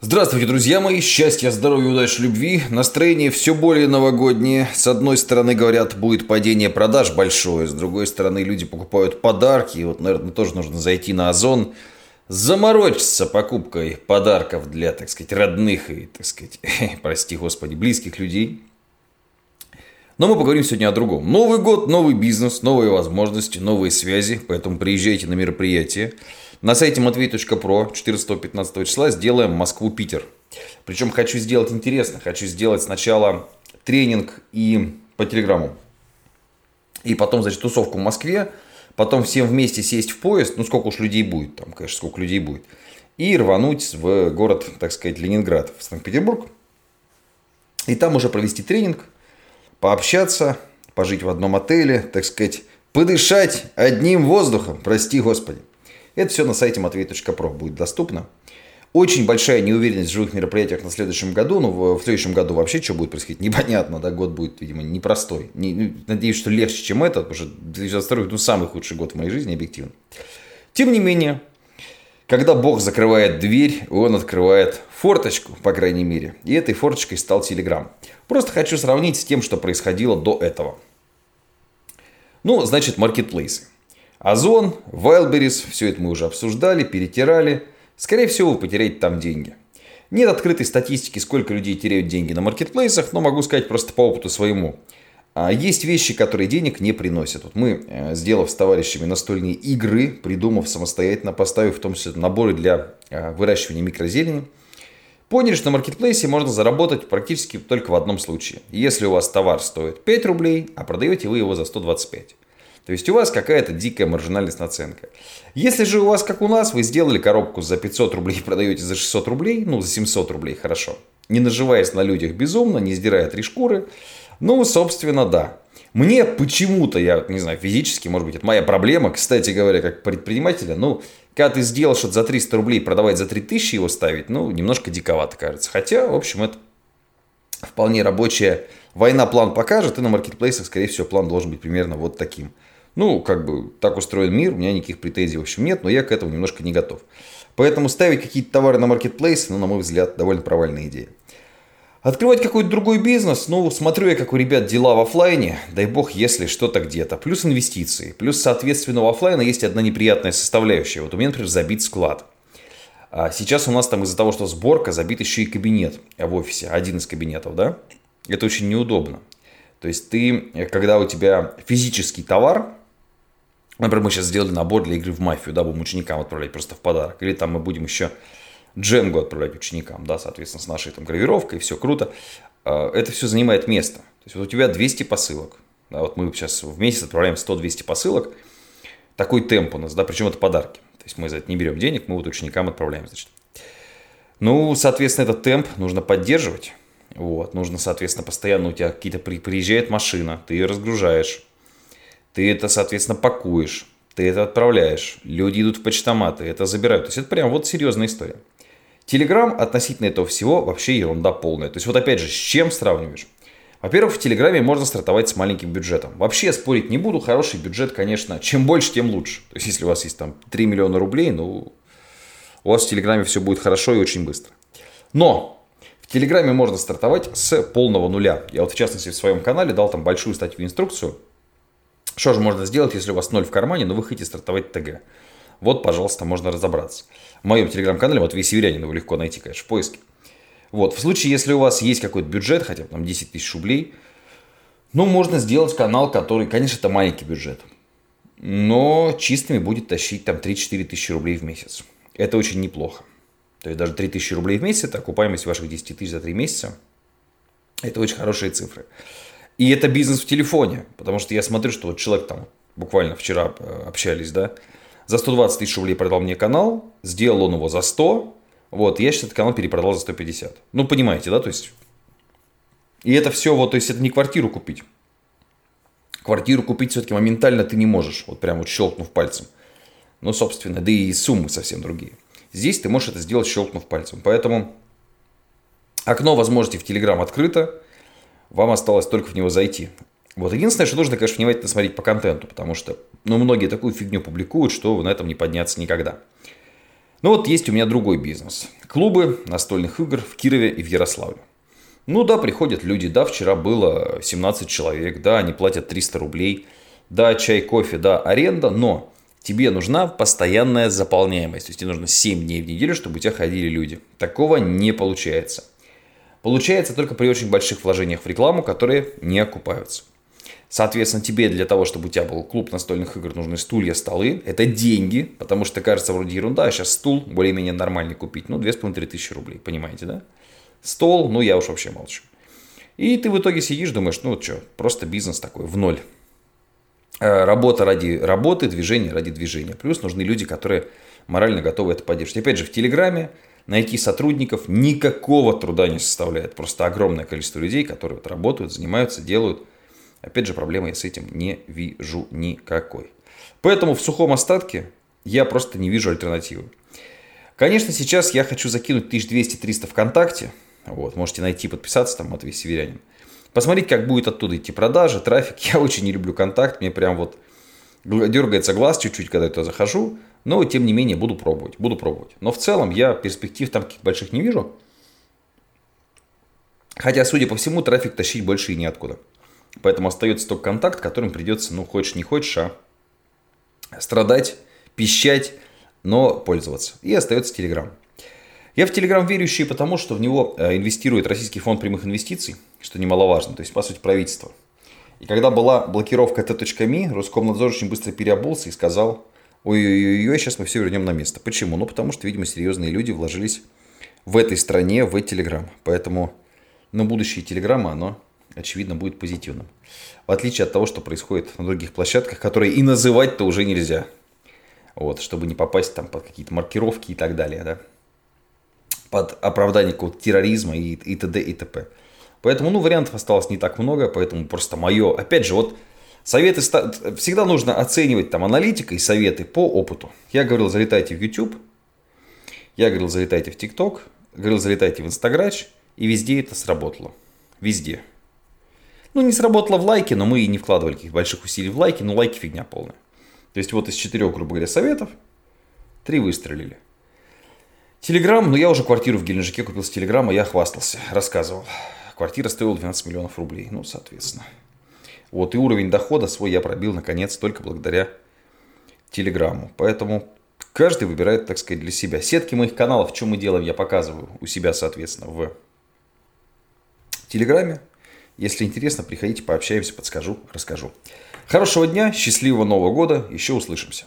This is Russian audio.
Здравствуйте, друзья мои! Счастья, здоровья, удачи, любви. Настроение все более новогоднее. С одной стороны, говорят, будет падение продаж большое. С другой стороны, люди покупают подарки. И вот, наверное, тоже нужно зайти на Озон, заморочиться покупкой подарков для, так сказать, родных и, так сказать, прости господи, близких людей. Но мы поговорим сегодня о другом. Новый год, новый бизнес, новые возможности, новые связи. Поэтому приезжайте на мероприятие. На сайте matvey.pro 14-15 числа сделаем Москву-Питер. Причем хочу сделать интересно. Хочу сделать сначала тренинг и по телеграмму. И потом, значит, тусовку в Москве. Потом всем вместе сесть в поезд. Ну, сколько уж людей будет. Там, конечно, сколько людей будет. И рвануть в город, так сказать, Ленинград, в Санкт-Петербург. И там уже провести тренинг, пообщаться, пожить в одном отеле, так сказать, подышать одним воздухом, прости господи. Это все на сайте matvey.pro будет доступно. Очень большая неуверенность в живых мероприятиях на следующем году. Ну, в, в следующем году вообще что будет происходить, непонятно. Да, год будет, видимо, непростой. Не, ну, надеюсь, что легче, чем этот, потому что 2022 ну, самый худший год в моей жизни, объективно. Тем не менее, когда Бог закрывает дверь, он открывает форточку, по крайней мере. И этой форточкой стал Телеграм. Просто хочу сравнить с тем, что происходило до этого. Ну, значит, маркетплейсы. Озон, Wildberries, все это мы уже обсуждали, перетирали. Скорее всего, вы потеряете там деньги. Нет открытой статистики, сколько людей теряют деньги на маркетплейсах, но могу сказать просто по опыту своему. А, есть вещи, которые денег не приносят. Вот мы, э, сделав с товарищами настольные игры, придумав самостоятельно, поставив в том числе наборы для э, выращивания микрозелени, поняли, что на маркетплейсе можно заработать практически только в одном случае. Если у вас товар стоит 5 рублей, а продаете вы его за 125. То есть у вас какая-то дикая маржинальность наценка. Если же у вас, как у нас, вы сделали коробку за 500 рублей и продаете за 600 рублей, ну, за 700 рублей, хорошо. Не наживаясь на людях безумно, не сдирая три шкуры, ну, собственно, да. Мне почему-то, я не знаю, физически, может быть, это моя проблема, кстати говоря, как предпринимателя, ну, когда ты сделал что-то за 300 рублей, продавать за 3000 его ставить, ну, немножко диковато кажется. Хотя, в общем, это вполне рабочая война план покажет, и на маркетплейсах, скорее всего, план должен быть примерно вот таким – ну, как бы так устроен мир, у меня никаких претензий, в общем, нет, но я к этому немножко не готов. Поэтому ставить какие-то товары на маркетплейс, ну, на мой взгляд, довольно провальная идея. Открывать какой-то другой бизнес, ну, смотрю я, как у ребят дела в офлайне, дай бог, если что-то где-то. Плюс инвестиции, плюс, соответственно, у офлайна есть одна неприятная составляющая. Вот у меня, например, забит склад. А сейчас у нас там из-за того, что сборка, забит еще и кабинет в офисе, один из кабинетов, да? Это очень неудобно. То есть ты, когда у тебя физический товар, Например, мы сейчас сделали набор для игры в мафию, да, будем ученикам отправлять просто в подарок. Или там мы будем еще Дженгу отправлять ученикам, да, соответственно, с нашей там гравировкой, все круто. А, это все занимает место. То есть вот у тебя 200 посылок. Да, вот мы сейчас в месяц отправляем 100-200 посылок. Такой темп у нас, да, причем это подарки. То есть мы за это не берем денег, мы вот ученикам отправляем, значит. Ну, соответственно, этот темп нужно поддерживать. Вот, нужно, соответственно, постоянно у тебя какие-то приезжает машина, ты ее разгружаешь, ты это, соответственно, пакуешь, ты это отправляешь, люди идут в почтоматы, это забирают. То есть это прям вот серьезная история. Телеграм относительно этого всего вообще ерунда полная. То есть вот опять же, с чем сравниваешь? Во-первых, в Телеграме можно стартовать с маленьким бюджетом. Вообще спорить не буду, хороший бюджет, конечно, чем больше, тем лучше. То есть если у вас есть там 3 миллиона рублей, ну, у вас в Телеграме все будет хорошо и очень быстро. Но в Телеграме можно стартовать с полного нуля. Я вот в частности в своем канале дал там большую статью инструкцию, что же можно сделать, если у вас ноль в кармане, но вы хотите стартовать ТГ? Вот, пожалуйста, можно разобраться. В моем телеграм-канале, вот вы северянин, его легко найти, конечно, в поиске. Вот, в случае, если у вас есть какой-то бюджет, хотя бы там 10 тысяч рублей, ну, можно сделать канал, который, конечно, это маленький бюджет, но чистыми будет тащить там 3-4 тысячи рублей в месяц. Это очень неплохо. То есть даже 3 тысячи рублей в месяц, это окупаемость ваших 10 тысяч за 3 месяца. Это очень хорошие цифры. И это бизнес в телефоне, потому что я смотрю, что вот человек там буквально вчера э, общались, да, за 120 тысяч рублей продал мне канал, сделал он его за 100, вот, я сейчас этот канал перепродал за 150. Ну, понимаете, да, то есть, и это все, вот, то есть, это не квартиру купить. Квартиру купить все-таки моментально ты не можешь, вот прям вот щелкнув пальцем. Ну, собственно, да и суммы совсем другие. Здесь ты можешь это сделать, щелкнув пальцем. Поэтому окно возможностей в Telegram открыто вам осталось только в него зайти. Вот единственное, что нужно, конечно, внимательно смотреть по контенту, потому что ну, многие такую фигню публикуют, что на этом не подняться никогда. Ну вот есть у меня другой бизнес. Клубы настольных игр в Кирове и в Ярославле. Ну да, приходят люди, да, вчера было 17 человек, да, они платят 300 рублей, да, чай, кофе, да, аренда, но тебе нужна постоянная заполняемость. То есть тебе нужно 7 дней в неделю, чтобы у тебя ходили люди. Такого не получается. Получается только при очень больших вложениях в рекламу, которые не окупаются. Соответственно, тебе для того, чтобы у тебя был клуб настольных игр, нужны стулья, столы. Это деньги, потому что кажется вроде ерунда, а сейчас стул более-менее нормальный купить. Ну, 2,5-3 тысячи рублей, понимаете, да? Стол, ну, я уж вообще молчу. И ты в итоге сидишь, думаешь, ну, что, просто бизнес такой, в ноль. Э, работа ради работы, движение ради движения. Плюс нужны люди, которые морально готовы это поддерживать. Опять же, в Телеграме найти сотрудников никакого труда не составляет. Просто огромное количество людей, которые вот работают, занимаются, делают – Опять же, проблемы я с этим не вижу никакой. Поэтому в сухом остатке я просто не вижу альтернативы. Конечно, сейчас я хочу закинуть 1200-300 ВКонтакте. Вот, можете найти, подписаться, там, Матвей Северянин. Посмотреть, как будет оттуда идти продажи, трафик. Я очень не люблю контакт, мне прям вот дергается глаз чуть-чуть, когда я туда захожу. Но, тем не менее, буду пробовать, буду пробовать. Но в целом я перспектив там каких больших не вижу. Хотя, судя по всему, трафик тащить больше и неоткуда. Поэтому остается только контакт, которым придется, ну, хочешь не хочешь, а страдать, пищать, но пользоваться. И остается Telegram. Я в Telegram верующий, потому что в него э, инвестирует Российский фонд прямых инвестиций, что немаловажно, то есть, по сути, правительство. И когда была блокировка t.me, Роскомнадзор очень быстро переобулся и сказал, ой-ой-ой, сейчас мы все вернем на место. Почему? Ну, потому что, видимо, серьезные люди вложились в этой стране, в Telegram. Поэтому, ну, будущее Телеграма, оно очевидно, будет позитивным. В отличие от того, что происходит на других площадках, которые и называть-то уже нельзя. Вот, чтобы не попасть там под какие-то маркировки и так далее, да. Под оправдание какого-то терроризма и, и т.д. и т.п. Поэтому, ну, вариантов осталось не так много, поэтому просто мое, опять же, вот советы, всегда нужно оценивать там аналитика и советы по опыту. Я говорил, залетайте в YouTube, я говорил, залетайте в TikTok, говорил, залетайте в Instagram, и везде это сработало. Везде. Ну, не сработало в лайке, но мы и не вкладывали каких больших усилий в лайки, но лайки фигня полная. То есть вот из четырех, грубо говоря, советов, три выстрелили. Телеграм, ну я уже квартиру в Геленджике купил с Телеграма, я хвастался, рассказывал. Квартира стоила 12 миллионов рублей, ну, соответственно. Вот, и уровень дохода свой я пробил, наконец, только благодаря Телеграму. Поэтому каждый выбирает, так сказать, для себя. Сетки моих каналов, что мы делаем, я показываю у себя, соответственно, в Телеграме. Если интересно, приходите, пообщаемся, подскажу, расскажу. Хорошего дня, счастливого Нового года, еще услышимся.